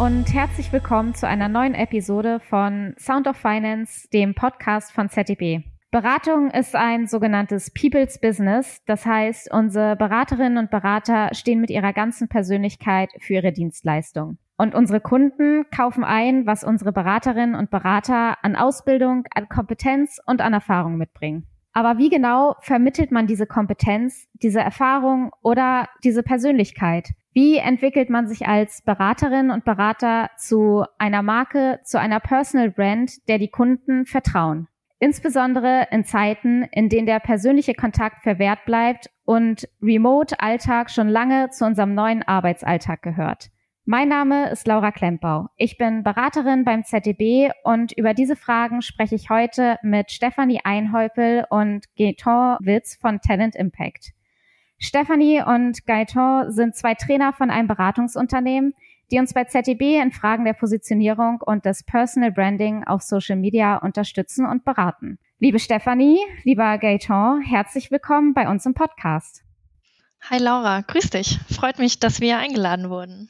und herzlich willkommen zu einer neuen Episode von Sound of Finance, dem Podcast von ZDB. Beratung ist ein sogenanntes People's Business. Das heißt, unsere Beraterinnen und Berater stehen mit ihrer ganzen Persönlichkeit für ihre Dienstleistung. Und unsere Kunden kaufen ein, was unsere Beraterinnen und Berater an Ausbildung, an Kompetenz und an Erfahrung mitbringen. Aber wie genau vermittelt man diese Kompetenz, diese Erfahrung oder diese Persönlichkeit? Wie entwickelt man sich als Beraterin und Berater zu einer Marke, zu einer Personal Brand, der die Kunden vertrauen? Insbesondere in Zeiten, in denen der persönliche Kontakt verwehrt bleibt und Remote-Alltag schon lange zu unserem neuen Arbeitsalltag gehört. Mein Name ist Laura Klempau. Ich bin Beraterin beim ZDB und über diese Fragen spreche ich heute mit Stefanie Einhäupel und Gaetan Witz von Talent Impact. Stefanie und Gaetan sind zwei Trainer von einem Beratungsunternehmen, die uns bei ZDB in Fragen der Positionierung und des Personal Branding auf Social Media unterstützen und beraten. Liebe Stefanie, lieber Gaetan, herzlich willkommen bei uns im Podcast. Hi Laura, grüß dich. Freut mich, dass wir eingeladen wurden.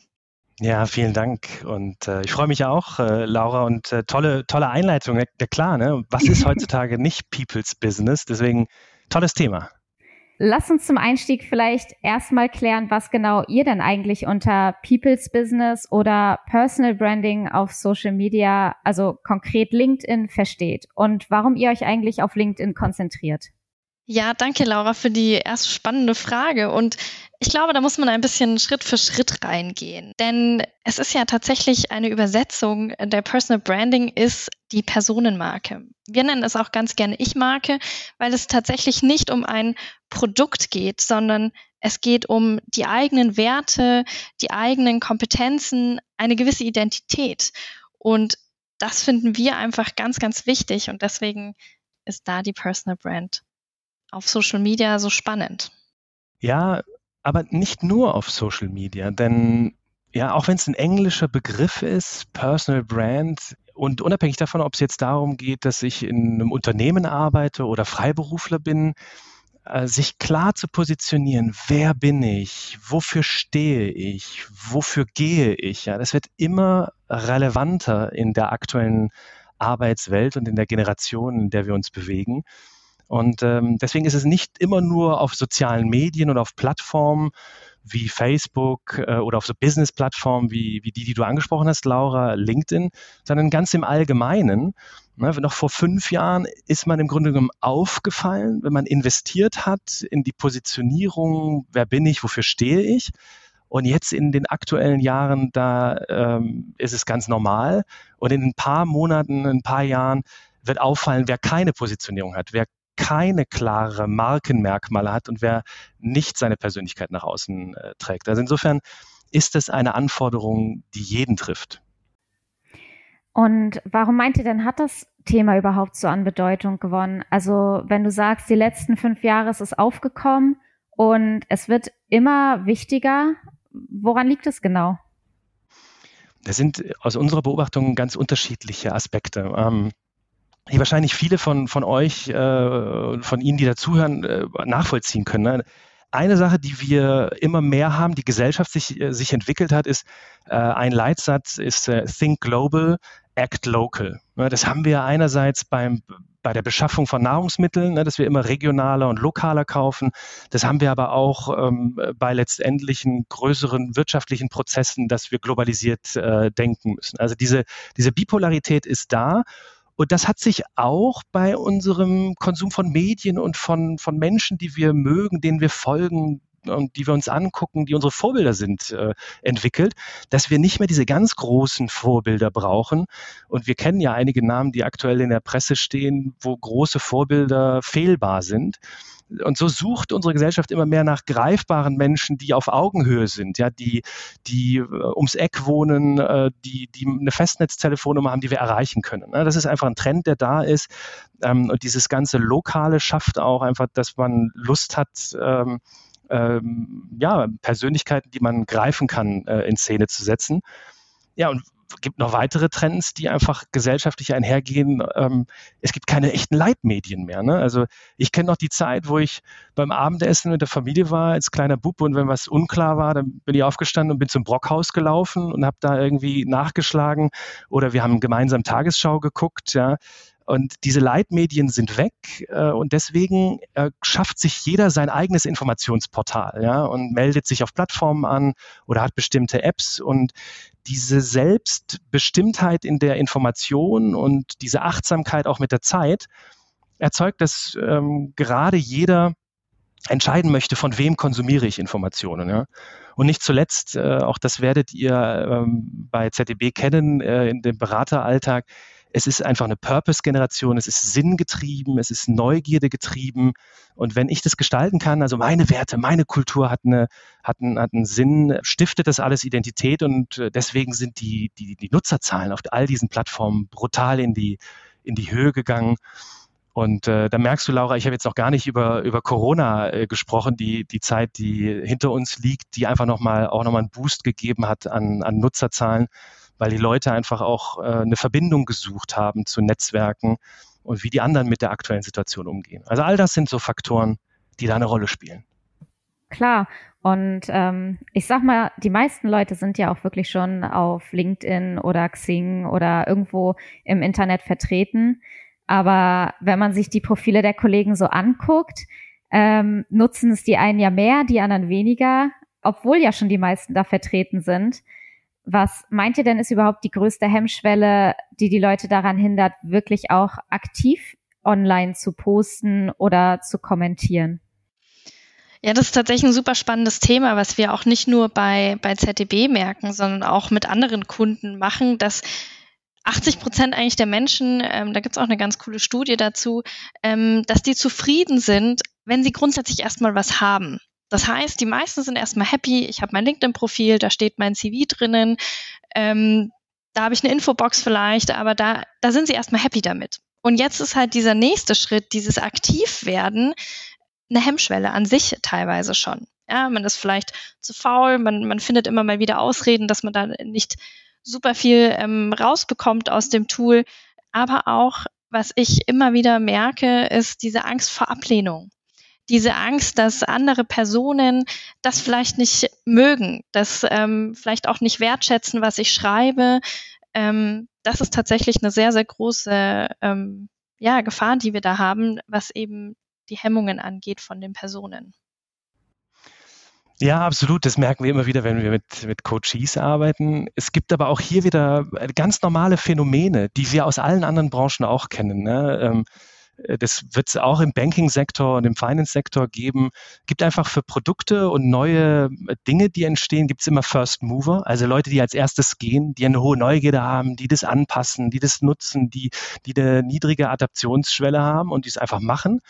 Ja, vielen Dank. Und äh, ich freue mich auch, äh, Laura, und äh, tolle, tolle Einleitung. Ja, klar, ne? Was ist heutzutage nicht People's Business? Deswegen tolles Thema. Lass uns zum Einstieg vielleicht erstmal klären, was genau ihr denn eigentlich unter People's Business oder Personal Branding auf Social Media, also konkret LinkedIn, versteht und warum ihr euch eigentlich auf LinkedIn konzentriert. Ja, danke Laura für die erste spannende Frage. Und ich glaube, da muss man ein bisschen Schritt für Schritt reingehen. Denn es ist ja tatsächlich eine Übersetzung. Der Personal Branding ist die Personenmarke. Wir nennen es auch ganz gerne Ich-Marke, weil es tatsächlich nicht um ein Produkt geht, sondern es geht um die eigenen Werte, die eigenen Kompetenzen, eine gewisse Identität. Und das finden wir einfach ganz, ganz wichtig. Und deswegen ist da die Personal Brand auf Social Media so spannend? Ja, aber nicht nur auf Social Media, denn ja, auch wenn es ein englischer Begriff ist, Personal Brand, und unabhängig davon, ob es jetzt darum geht, dass ich in einem Unternehmen arbeite oder Freiberufler bin, äh, sich klar zu positionieren, wer bin ich, wofür stehe ich, wofür gehe ich, ja, das wird immer relevanter in der aktuellen Arbeitswelt und in der Generation, in der wir uns bewegen. Und ähm, deswegen ist es nicht immer nur auf sozialen Medien oder auf Plattformen wie Facebook äh, oder auf so Business-Plattformen wie, wie die, die du angesprochen hast, Laura, LinkedIn, sondern ganz im Allgemeinen. Ne, noch vor fünf Jahren ist man im Grunde genommen aufgefallen, wenn man investiert hat in die Positionierung, wer bin ich, wofür stehe ich. Und jetzt in den aktuellen Jahren, da ähm, ist es ganz normal. Und in ein paar Monaten, ein paar Jahren wird auffallen, wer keine Positionierung hat, wer keine klare Markenmerkmale hat und wer nicht seine Persönlichkeit nach außen äh, trägt. Also insofern ist es eine Anforderung, die jeden trifft. Und warum meint ihr denn, hat das Thema überhaupt so an Bedeutung gewonnen? Also wenn du sagst, die letzten fünf Jahre ist es aufgekommen und es wird immer wichtiger, woran liegt es genau? Das sind aus unserer Beobachtung ganz unterschiedliche Aspekte. Ähm, wahrscheinlich viele von, von euch, äh, von Ihnen, die dazuhören, äh, nachvollziehen können. Ne? Eine Sache, die wir immer mehr haben, die Gesellschaft sich, äh, sich entwickelt hat, ist äh, ein Leitsatz, ist äh, Think Global, Act Local. Ne? Das haben wir einerseits beim, bei der Beschaffung von Nahrungsmitteln, ne, dass wir immer regionaler und lokaler kaufen. Das haben wir aber auch ähm, bei letztendlichen größeren wirtschaftlichen Prozessen, dass wir globalisiert äh, denken müssen. Also diese, diese Bipolarität ist da und das hat sich auch bei unserem Konsum von Medien und von, von Menschen, die wir mögen, denen wir folgen, und die wir uns angucken, die unsere Vorbilder sind, äh, entwickelt, dass wir nicht mehr diese ganz großen Vorbilder brauchen. Und wir kennen ja einige Namen, die aktuell in der Presse stehen, wo große Vorbilder fehlbar sind, und so sucht unsere Gesellschaft immer mehr nach greifbaren Menschen, die auf Augenhöhe sind, ja, die, die äh, ums Eck wohnen, äh, die, die eine Festnetztelefonnummer haben, die wir erreichen können. Ne? Das ist einfach ein Trend, der da ist. Ähm, und dieses ganze Lokale schafft auch einfach, dass man Lust hat, ähm, ähm, ja, Persönlichkeiten, die man greifen kann, äh, in Szene zu setzen. Ja, und gibt noch weitere Trends, die einfach gesellschaftlich einhergehen. Ähm, es gibt keine echten Leitmedien mehr. Ne? Also ich kenne noch die Zeit, wo ich beim Abendessen mit der Familie war als kleiner Bub und wenn was unklar war, dann bin ich aufgestanden und bin zum Brockhaus gelaufen und habe da irgendwie nachgeschlagen oder wir haben gemeinsam Tagesschau geguckt. Ja? Und diese Leitmedien sind weg äh, und deswegen äh, schafft sich jeder sein eigenes Informationsportal ja, und meldet sich auf Plattformen an oder hat bestimmte Apps und diese Selbstbestimmtheit in der Information und diese Achtsamkeit auch mit der Zeit erzeugt, dass ähm, gerade jeder entscheiden möchte, von wem konsumiere ich Informationen. Ja? Und nicht zuletzt, äh, auch das werdet ihr ähm, bei ZDB kennen, äh, in dem Berateralltag, es ist einfach eine Purpose-Generation, es ist sinngetrieben, es ist Neugierde getrieben. Und wenn ich das gestalten kann, also meine Werte, meine Kultur hat, eine, hat, einen, hat einen Sinn, stiftet das alles Identität und äh, deswegen sind die, die, die Nutzerzahlen auf all diesen Plattformen brutal in die, in die Höhe gegangen. Und äh, da merkst du, Laura, ich habe jetzt noch gar nicht über, über Corona äh, gesprochen, die, die Zeit, die hinter uns liegt, die einfach nochmal auch nochmal einen Boost gegeben hat an, an Nutzerzahlen weil die Leute einfach auch äh, eine Verbindung gesucht haben zu Netzwerken und wie die anderen mit der aktuellen Situation umgehen. Also all das sind so Faktoren, die da eine Rolle spielen. Klar. Und ähm, ich sag mal, die meisten Leute sind ja auch wirklich schon auf LinkedIn oder Xing oder irgendwo im Internet vertreten. Aber wenn man sich die Profile der Kollegen so anguckt, ähm, nutzen es die einen ja mehr, die anderen weniger, obwohl ja schon die meisten da vertreten sind. Was meint ihr denn ist überhaupt die größte Hemmschwelle, die die Leute daran hindert, wirklich auch aktiv online zu posten oder zu kommentieren? Ja, das ist tatsächlich ein super spannendes Thema, was wir auch nicht nur bei, bei ZDB merken, sondern auch mit anderen Kunden machen, dass 80 Prozent eigentlich der Menschen, ähm, da gibt es auch eine ganz coole Studie dazu, ähm, dass die zufrieden sind, wenn sie grundsätzlich erstmal was haben. Das heißt, die meisten sind erstmal happy. Ich habe mein LinkedIn-Profil, da steht mein CV drinnen. Ähm, da habe ich eine Infobox vielleicht, aber da, da sind sie erstmal happy damit. Und jetzt ist halt dieser nächste Schritt, dieses Aktivwerden, eine Hemmschwelle an sich teilweise schon. Ja, man ist vielleicht zu faul, man, man findet immer mal wieder Ausreden, dass man da nicht super viel ähm, rausbekommt aus dem Tool. Aber auch, was ich immer wieder merke, ist diese Angst vor Ablehnung diese Angst, dass andere Personen das vielleicht nicht mögen, das ähm, vielleicht auch nicht wertschätzen, was ich schreibe. Ähm, das ist tatsächlich eine sehr, sehr große ähm, ja, Gefahr, die wir da haben, was eben die Hemmungen angeht von den Personen. Ja, absolut. Das merken wir immer wieder, wenn wir mit, mit Coaches arbeiten. Es gibt aber auch hier wieder ganz normale Phänomene, die wir aus allen anderen Branchen auch kennen. Ne? Ähm, äh, das wird es auch im Banking-Sektor und im Finance-Sektor geben. Gibt einfach für Produkte und neue äh, Dinge, die entstehen, gibt es immer First Mover, also Leute, die als erstes gehen, die eine hohe Neugierde haben, die das anpassen, die das nutzen, die, die eine niedrige Adaptionsschwelle haben und die es einfach machen.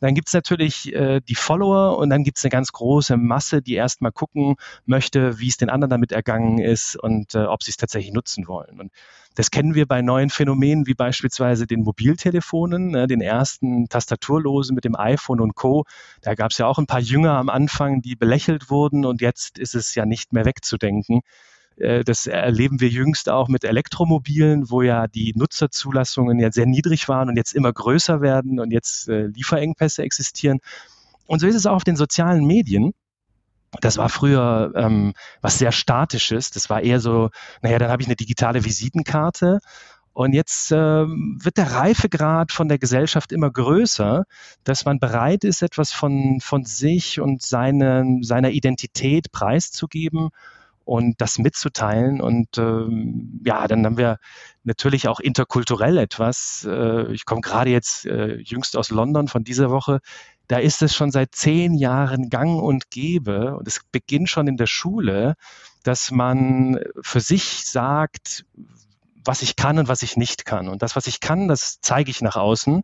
Dann gibt es natürlich äh, die Follower und dann gibt es eine ganz große Masse, die erstmal gucken möchte, wie es den anderen damit ergangen ist und äh, ob sie es tatsächlich nutzen wollen. Und das kennen wir bei neuen Phänomenen wie beispielsweise den Mobiltelefonen, ne, den ersten Tastaturlosen mit dem iPhone und Co. Da gab es ja auch ein paar Jünger am Anfang, die belächelt wurden und jetzt ist es ja nicht mehr wegzudenken. Äh, das erleben wir jüngst auch mit Elektromobilen, wo ja die Nutzerzulassungen ja sehr niedrig waren und jetzt immer größer werden und jetzt äh, Lieferengpässe existieren. Und so ist es auch auf den sozialen Medien. Das war früher ähm, was sehr Statisches. Das war eher so, naja, dann habe ich eine digitale Visitenkarte. Und jetzt ähm, wird der Reifegrad von der Gesellschaft immer größer, dass man bereit ist, etwas von, von sich und seine, seiner Identität preiszugeben und das mitzuteilen. Und ähm, ja, dann haben wir natürlich auch interkulturell etwas. Äh, ich komme gerade jetzt äh, jüngst aus London von dieser Woche da ist es schon seit zehn Jahren gang und gäbe und es beginnt schon in der Schule, dass man für sich sagt, was ich kann und was ich nicht kann. Und das, was ich kann, das zeige ich nach außen.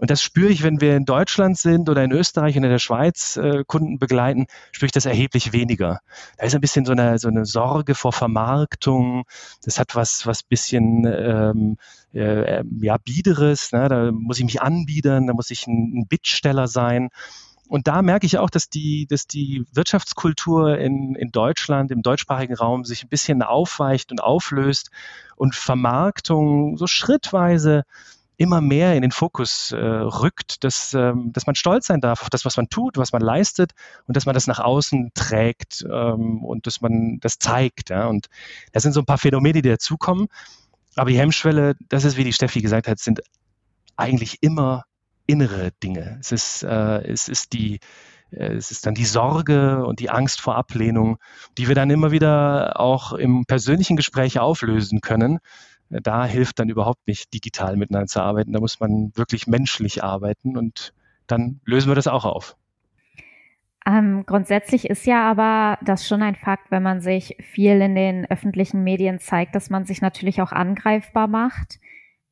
Und das spüre ich, wenn wir in Deutschland sind oder in Österreich und in der Schweiz äh, Kunden begleiten, spüre ich das erheblich weniger. Da ist ein bisschen so eine, so eine Sorge vor Vermarktung. Das hat was, was bisschen ähm, äh, ja, Biederes. Ne? Da muss ich mich anbiedern, da muss ich ein, ein Bittsteller sein. und da merke ich auch, dass die, dass die Wirtschaftskultur in, in Deutschland, im deutschsprachigen Raum sich ein bisschen aufweicht und auflöst und Vermarktung so schrittweise immer mehr in den Fokus äh, rückt, dass, ähm, dass man stolz sein darf auf das, was man tut, was man leistet und dass man das nach außen trägt ähm, und dass man das zeigt. Ja? Und das sind so ein paar Phänomene, die dazukommen. Aber die Hemmschwelle, das ist, wie die Steffi gesagt hat, sind eigentlich immer innere Dinge. Es ist, äh, es ist die, äh, es ist dann die Sorge und die Angst vor Ablehnung, die wir dann immer wieder auch im persönlichen Gespräch auflösen können da hilft dann überhaupt nicht, digital miteinander zu arbeiten. Da muss man wirklich menschlich arbeiten und dann lösen wir das auch auf. Ähm, grundsätzlich ist ja aber das schon ein Fakt, wenn man sich viel in den öffentlichen Medien zeigt, dass man sich natürlich auch angreifbar macht.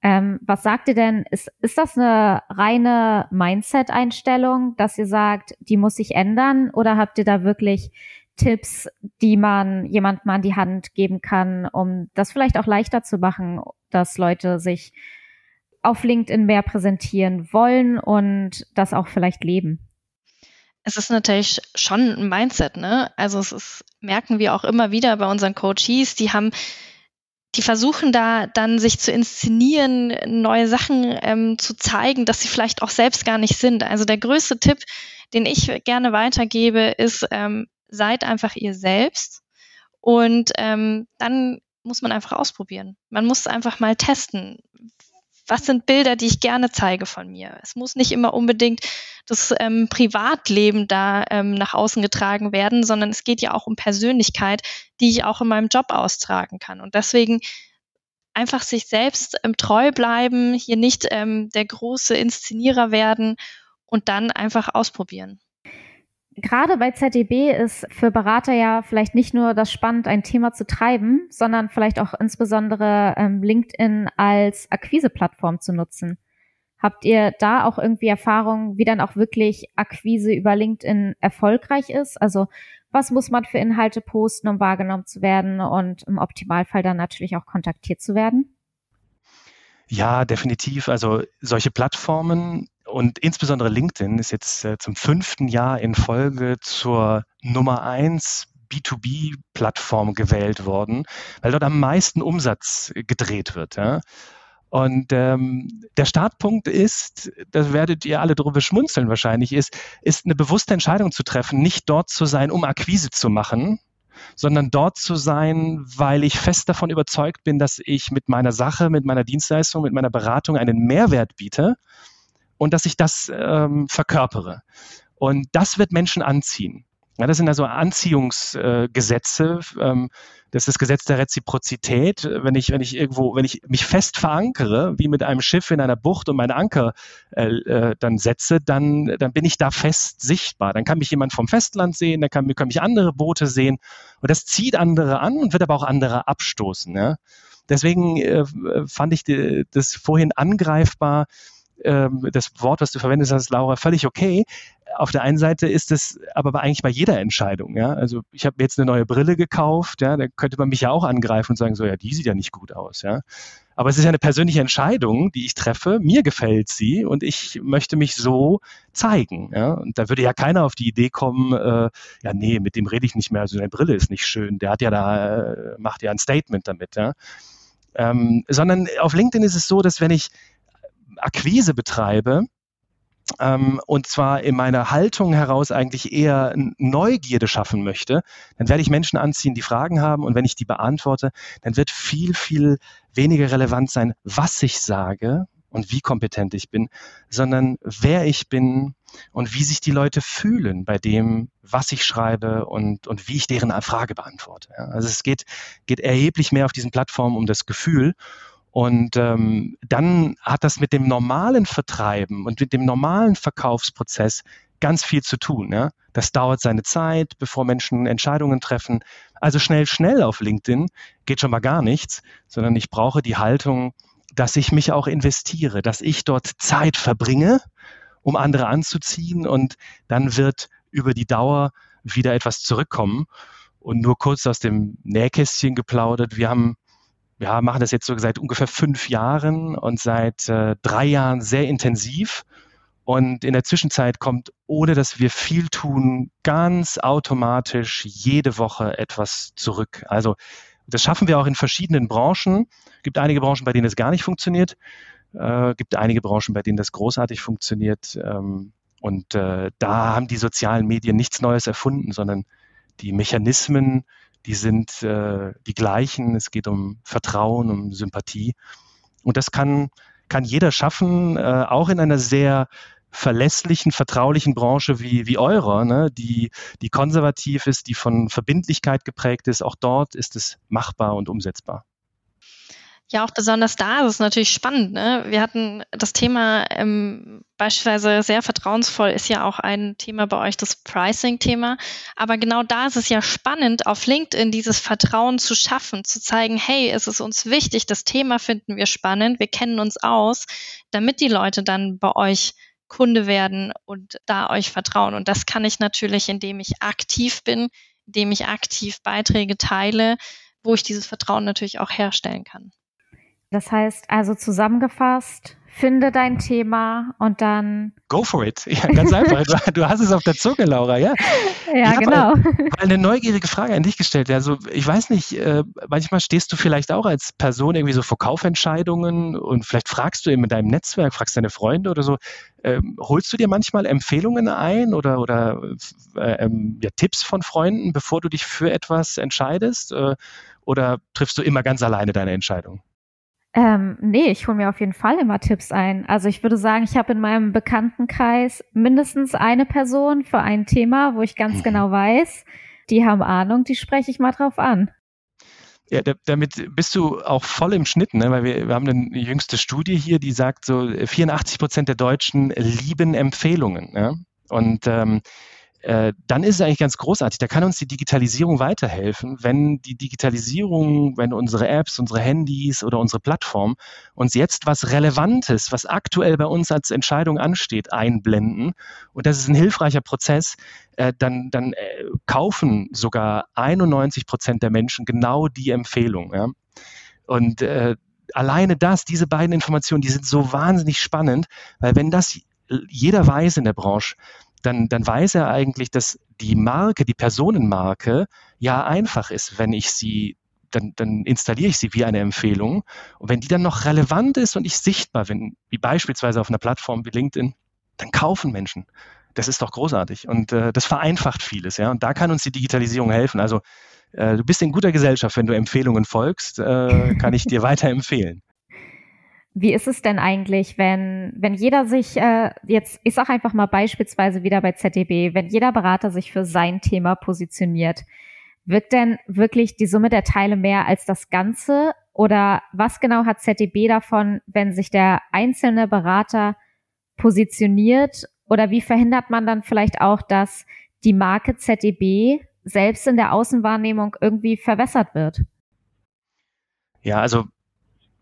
Ähm, was sagt ihr denn? Ist, ist das eine reine Mindset-Einstellung, dass ihr sagt, die muss sich ändern? Oder habt ihr da wirklich Tipps, die man jemandem an die Hand geben kann, um das vielleicht auch leichter zu machen, dass Leute sich auf LinkedIn mehr präsentieren wollen und das auch vielleicht leben? Es ist natürlich schon ein Mindset, ne? Also es ist, merken wir auch immer wieder bei unseren Coaches, die haben, die versuchen da dann sich zu inszenieren, neue Sachen ähm, zu zeigen, dass sie vielleicht auch selbst gar nicht sind. Also der größte Tipp, den ich gerne weitergebe, ist, ähm, seid einfach ihr selbst und ähm, dann muss man einfach ausprobieren. Man muss einfach mal testen. Was sind Bilder, die ich gerne zeige von mir? Es muss nicht immer unbedingt das ähm, Privatleben da ähm, nach außen getragen werden, sondern es geht ja auch um Persönlichkeit, die ich auch in meinem Job austragen kann. Und deswegen einfach sich selbst ähm, treu bleiben, hier nicht ähm, der große Inszenierer werden und dann einfach ausprobieren gerade bei ZDB ist für Berater ja vielleicht nicht nur das spannend, ein Thema zu treiben, sondern vielleicht auch insbesondere ähm, LinkedIn als Akquise-Plattform zu nutzen. Habt ihr da auch irgendwie Erfahrungen, wie dann auch wirklich Akquise über LinkedIn erfolgreich ist? Also was muss man für Inhalte posten, um wahrgenommen zu werden und im Optimalfall dann natürlich auch kontaktiert zu werden? Ja, definitiv. Also solche Plattformen und insbesondere LinkedIn ist jetzt äh, zum fünften Jahr in Folge zur Nummer eins B2B-Plattform gewählt worden, weil dort am meisten Umsatz gedreht wird. Ja. Und ähm, der Startpunkt ist, da werdet ihr alle drüber schmunzeln wahrscheinlich, ist, ist eine bewusste Entscheidung zu treffen, nicht dort zu sein, um Akquise zu machen, sondern dort zu sein, weil ich fest davon überzeugt bin, dass ich mit meiner Sache, mit meiner Dienstleistung, mit meiner Beratung einen Mehrwert biete und dass ich das ähm, verkörpere. Und das wird Menschen anziehen. Ja, das sind also Anziehungsgesetze. Äh, ähm, das ist das Gesetz der Reziprozität. Wenn ich, wenn ich irgendwo, wenn ich mich fest verankere, wie mit einem Schiff in einer Bucht und meine Anker äh, äh, dann setze, dann, dann bin ich da fest sichtbar. Dann kann mich jemand vom Festland sehen, dann kann, können mich andere Boote sehen. Und das zieht andere an und wird aber auch andere abstoßen. Ja? Deswegen äh, fand ich die, das vorhin angreifbar, ähm, das Wort, was du verwendet hast, Laura, völlig okay. Auf der einen Seite ist es aber eigentlich bei jeder Entscheidung. Ja? Also ich habe jetzt eine neue Brille gekauft, ja, da könnte man mich ja auch angreifen und sagen, so ja, die sieht ja nicht gut aus. Ja? Aber es ist ja eine persönliche Entscheidung, die ich treffe. Mir gefällt sie und ich möchte mich so zeigen. Ja? Und da würde ja keiner auf die Idee kommen, äh, ja, nee, mit dem rede ich nicht mehr. Also seine Brille ist nicht schön. Der hat ja da, äh, macht ja ein Statement damit. Ja? Ähm, sondern auf LinkedIn ist es so, dass wenn ich Akquise betreibe, ähm, und zwar in meiner Haltung heraus eigentlich eher Neugierde schaffen möchte, dann werde ich Menschen anziehen, die Fragen haben und wenn ich die beantworte, dann wird viel, viel weniger relevant sein, was ich sage und wie kompetent ich bin, sondern wer ich bin und wie sich die Leute fühlen bei dem, was ich schreibe und, und wie ich deren Frage beantworte. Also es geht, geht erheblich mehr auf diesen Plattformen um das Gefühl und ähm, dann hat das mit dem normalen Vertreiben und mit dem normalen Verkaufsprozess ganz viel zu tun. Ja? Das dauert seine Zeit, bevor Menschen Entscheidungen treffen. Also schnell, schnell auf LinkedIn geht schon mal gar nichts, sondern ich brauche die Haltung, dass ich mich auch investiere, dass ich dort Zeit verbringe, um andere anzuziehen und dann wird über die Dauer wieder etwas zurückkommen. Und nur kurz aus dem Nähkästchen geplaudert. Wir haben ja, machen das jetzt so seit ungefähr fünf Jahren und seit äh, drei Jahren sehr intensiv. Und in der Zwischenzeit kommt, ohne dass wir viel tun, ganz automatisch jede Woche etwas zurück. Also das schaffen wir auch in verschiedenen Branchen. Es gibt einige Branchen, bei denen es gar nicht funktioniert. Äh, gibt einige Branchen, bei denen das großartig funktioniert. Ähm, und äh, da haben die sozialen Medien nichts Neues erfunden, sondern die Mechanismen, die sind äh, die gleichen. Es geht um Vertrauen, um Sympathie. Und das kann, kann jeder schaffen, äh, auch in einer sehr verlässlichen, vertraulichen Branche wie, wie eurer, ne, die, die konservativ ist, die von Verbindlichkeit geprägt ist, auch dort ist es machbar und umsetzbar. Ja, auch besonders da ist es natürlich spannend. Ne? Wir hatten das Thema ähm, beispielsweise sehr vertrauensvoll ist ja auch ein Thema bei euch, das Pricing-Thema. Aber genau da ist es ja spannend, auf LinkedIn dieses Vertrauen zu schaffen, zu zeigen, hey, es ist uns wichtig, das Thema finden wir spannend, wir kennen uns aus, damit die Leute dann bei euch Kunde werden und da euch vertrauen. Und das kann ich natürlich, indem ich aktiv bin, indem ich aktiv Beiträge teile, wo ich dieses Vertrauen natürlich auch herstellen kann. Das heißt also zusammengefasst, finde dein Thema und dann. Go for it. Ja, ganz einfach. Du, hast es auf der Zunge, Laura, ja? Ja, ich genau. Mal eine neugierige Frage an dich gestellt. Also, ich weiß nicht, äh, manchmal stehst du vielleicht auch als Person irgendwie so vor Kaufentscheidungen und vielleicht fragst du eben in deinem Netzwerk, fragst deine Freunde oder so, ähm, holst du dir manchmal Empfehlungen ein oder, oder äh, ähm, ja, Tipps von Freunden, bevor du dich für etwas entscheidest? Äh, oder triffst du immer ganz alleine deine Entscheidung? Ähm, nee, ich hole mir auf jeden Fall immer Tipps ein. Also ich würde sagen, ich habe in meinem Bekanntenkreis mindestens eine Person für ein Thema, wo ich ganz mhm. genau weiß, die haben Ahnung, die spreche ich mal drauf an. Ja, damit bist du auch voll im Schnitt, ne? weil wir, wir haben eine jüngste Studie hier, die sagt, so 84 Prozent der Deutschen lieben Empfehlungen. Ja? Und ähm, äh, dann ist es eigentlich ganz großartig. Da kann uns die Digitalisierung weiterhelfen, wenn die Digitalisierung, wenn unsere Apps, unsere Handys oder unsere Plattform uns jetzt was Relevantes, was aktuell bei uns als Entscheidung ansteht, einblenden. Und das ist ein hilfreicher Prozess. Äh, dann, dann äh, kaufen sogar 91 Prozent der Menschen genau die Empfehlung. Und alleine das, diese beiden Informationen, die sind so wahnsinnig spannend, weil wenn das jeder weiß in der Branche, dann, dann weiß er eigentlich, dass die Marke, die Personenmarke ja einfach ist, wenn ich sie dann, dann installiere ich sie wie eine Empfehlung. Und wenn die dann noch relevant ist und ich sichtbar bin, wie beispielsweise auf einer Plattform wie LinkedIn, dann kaufen Menschen. Das ist doch großartig. Und äh, das vereinfacht vieles, ja. Und da kann uns die Digitalisierung helfen. Also äh, du bist in guter Gesellschaft, wenn du Empfehlungen folgst, äh, kann ich dir weiterempfehlen. Wie ist es denn eigentlich, wenn, wenn jeder sich, äh, jetzt, ich sage einfach mal beispielsweise wieder bei ZDB, wenn jeder Berater sich für sein Thema positioniert, wird denn wirklich die Summe der Teile mehr als das Ganze? Oder was genau hat ZDB davon, wenn sich der einzelne Berater positioniert? Oder wie verhindert man dann vielleicht auch, dass die Marke ZDB selbst in der Außenwahrnehmung irgendwie verwässert wird? Ja, also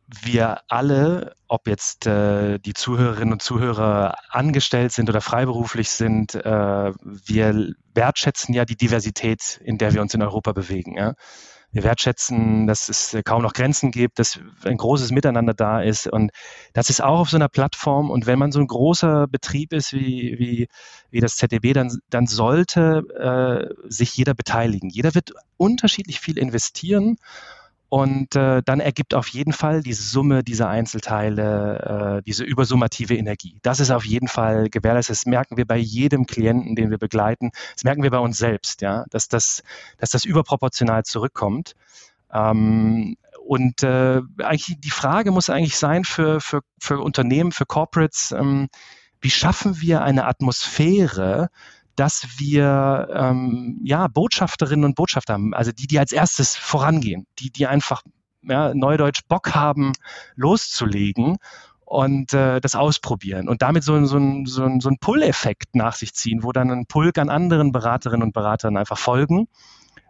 wir alle, ob jetzt äh, die Zuhörerinnen und Zuhörer angestellt sind oder freiberuflich sind, äh, wir wertschätzen ja die Diversität, in der wir uns in Europa bewegen. Ja? Wir wertschätzen, dass es kaum noch Grenzen gibt, dass ein großes Miteinander da ist. Und das ist auch auf so einer Plattform. Und wenn man so ein großer Betrieb ist wie, wie, wie das ZDB, dann, dann sollte äh, sich jeder beteiligen. Jeder wird unterschiedlich viel investieren. Und äh, dann ergibt auf jeden Fall die Summe dieser Einzelteile äh, diese übersummative Energie. Das ist auf jeden Fall gewährleistet. Das merken wir bei jedem Klienten, den wir begleiten. Das merken wir bei uns selbst, ja, dass das, dass das überproportional zurückkommt. Ähm, und äh, eigentlich die Frage muss eigentlich sein für, für, für Unternehmen, für Corporates, ähm, wie schaffen wir eine Atmosphäre, dass wir ähm, ja Botschafterinnen und Botschafter haben, also die, die als erstes vorangehen, die, die einfach ja, neudeutsch Bock haben, loszulegen und äh, das ausprobieren und damit so, so, so, so ein Pull-Effekt nach sich ziehen, wo dann ein Pulk an anderen Beraterinnen und Beratern einfach folgen.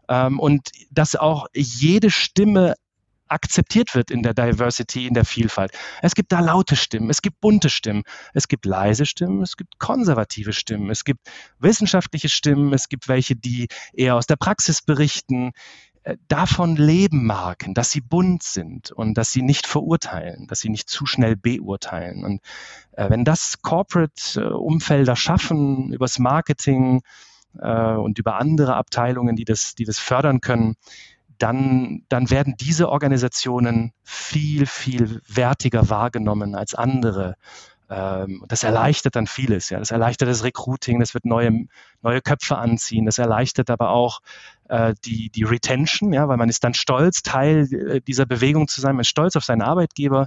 Ähm, und dass auch jede Stimme akzeptiert wird in der Diversity, in der Vielfalt. Es gibt da laute Stimmen, es gibt bunte Stimmen, es gibt leise Stimmen, es gibt konservative Stimmen, es gibt wissenschaftliche Stimmen, es gibt welche, die eher aus der Praxis berichten. äh, davon leben Marken, dass sie bunt sind und dass sie nicht verurteilen, dass sie nicht zu schnell beurteilen. Und äh, wenn das Corporate-Umfelder schaffen, übers Marketing äh, und über andere Abteilungen, die das, die das fördern können, dann, dann werden diese Organisationen viel, viel wertiger wahrgenommen als andere ähm, das erleichtert dann vieles. Ja, das erleichtert das Recruiting, das wird neue neue Köpfe anziehen. Das erleichtert aber auch äh, die die Retention, ja, weil man ist dann stolz Teil äh, dieser Bewegung zu sein. Man ist stolz auf seinen Arbeitgeber.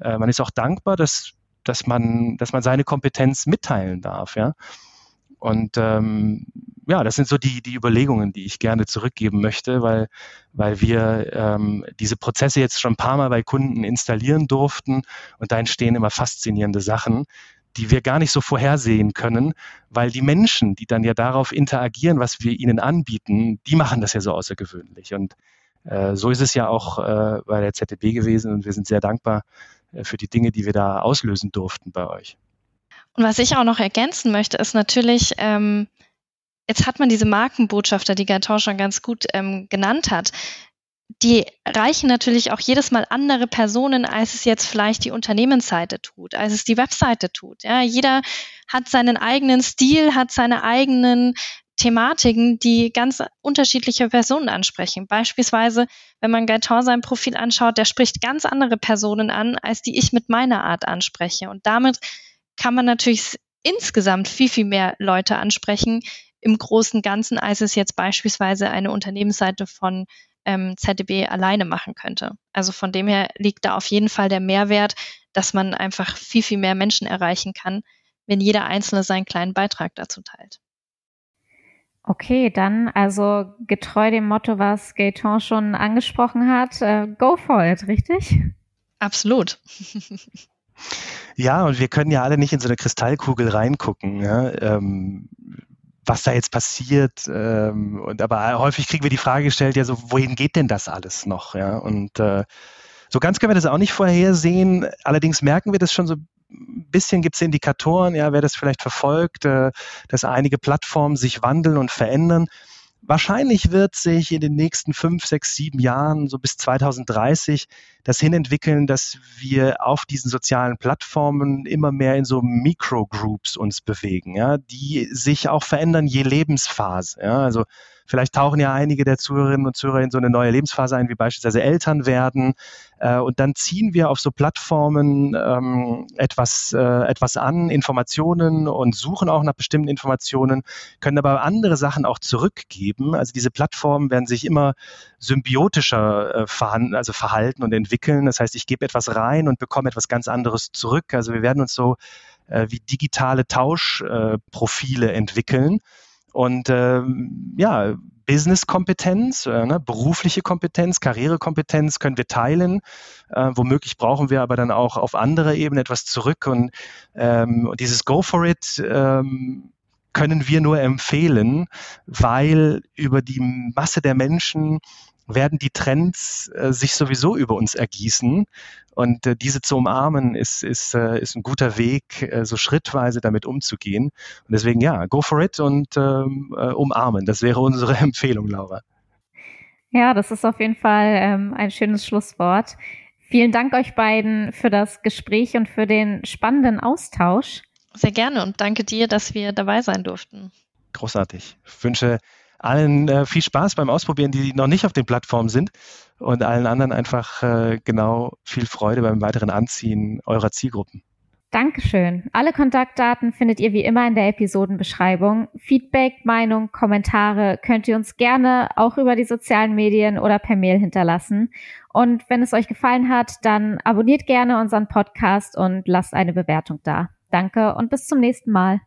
Äh, man ist auch dankbar, dass dass man dass man seine Kompetenz mitteilen darf. Ja. Und ähm, ja, das sind so die, die Überlegungen, die ich gerne zurückgeben möchte, weil, weil wir ähm, diese Prozesse jetzt schon ein paar Mal bei Kunden installieren durften und da entstehen immer faszinierende Sachen, die wir gar nicht so vorhersehen können, weil die Menschen, die dann ja darauf interagieren, was wir ihnen anbieten, die machen das ja so außergewöhnlich. Und äh, so ist es ja auch äh, bei der ZDB gewesen und wir sind sehr dankbar äh, für die Dinge, die wir da auslösen durften bei euch. Und was ich auch noch ergänzen möchte, ist natürlich, ähm, jetzt hat man diese Markenbotschafter, die Gaton schon ganz gut ähm, genannt hat. Die reichen natürlich auch jedes Mal andere Personen, als es jetzt vielleicht die Unternehmensseite tut, als es die Webseite tut. Ja, jeder hat seinen eigenen Stil, hat seine eigenen Thematiken, die ganz unterschiedliche Personen ansprechen. Beispielsweise, wenn man Gaetan sein Profil anschaut, der spricht ganz andere Personen an, als die ich mit meiner Art anspreche. Und damit kann man natürlich insgesamt viel, viel mehr Leute ansprechen im großen Ganzen, als es jetzt beispielsweise eine Unternehmensseite von ähm, ZDB alleine machen könnte. Also von dem her liegt da auf jeden Fall der Mehrwert, dass man einfach viel, viel mehr Menschen erreichen kann, wenn jeder Einzelne seinen kleinen Beitrag dazu teilt. Okay, dann also getreu dem Motto, was Gaetan schon angesprochen hat, äh, go for it, richtig? Absolut. Ja, und wir können ja alle nicht in so eine Kristallkugel reingucken. Ja? Ähm, was da jetzt passiert. Ähm, und aber häufig kriegen wir die Frage gestellt, ja, so wohin geht denn das alles noch? Ja, und äh, so ganz können wir das auch nicht vorhersehen. Allerdings merken wir das schon so ein bisschen gibt es Indikatoren, ja, wer das vielleicht verfolgt, äh, dass einige Plattformen sich wandeln und verändern. Wahrscheinlich wird sich in den nächsten fünf, sechs, sieben Jahren, so bis 2030, das hinentwickeln, dass wir auf diesen sozialen Plattformen immer mehr in so Microgroups uns bewegen, ja, die sich auch verändern je Lebensphase. Ja. Also Vielleicht tauchen ja einige der Zuhörerinnen und Zuhörer in so eine neue Lebensphase ein, wie beispielsweise Eltern werden. Äh, und dann ziehen wir auf so Plattformen ähm, etwas, äh, etwas an, Informationen und suchen auch nach bestimmten Informationen, können aber andere Sachen auch zurückgeben. Also diese Plattformen werden sich immer symbiotischer äh, also verhalten und entwickeln. Das heißt, ich gebe etwas rein und bekomme etwas ganz anderes zurück. Also wir werden uns so äh, wie digitale Tauschprofile entwickeln. Und ähm, ja, Business-Kompetenz, äh, ne, berufliche Kompetenz, Karrierekompetenz können wir teilen. Äh, womöglich brauchen wir aber dann auch auf anderer Ebene etwas zurück. Und ähm, dieses Go for it ähm, können wir nur empfehlen, weil über die Masse der Menschen werden die Trends äh, sich sowieso über uns ergießen. Und äh, diese zu umarmen, ist, ist, äh, ist ein guter Weg, äh, so schrittweise damit umzugehen. Und deswegen ja, go for it und ähm, äh, umarmen. Das wäre unsere Empfehlung, Laura. Ja, das ist auf jeden Fall ähm, ein schönes Schlusswort. Vielen Dank euch beiden für das Gespräch und für den spannenden Austausch. Sehr gerne und danke dir, dass wir dabei sein durften. Großartig. Ich wünsche allen äh, viel Spaß beim Ausprobieren, die noch nicht auf den Plattformen sind und allen anderen einfach äh, genau viel Freude beim weiteren Anziehen eurer Zielgruppen. Dankeschön. Alle Kontaktdaten findet ihr wie immer in der Episodenbeschreibung. Feedback, Meinung, Kommentare könnt ihr uns gerne auch über die sozialen Medien oder per Mail hinterlassen. Und wenn es euch gefallen hat, dann abonniert gerne unseren Podcast und lasst eine Bewertung da. Danke und bis zum nächsten Mal.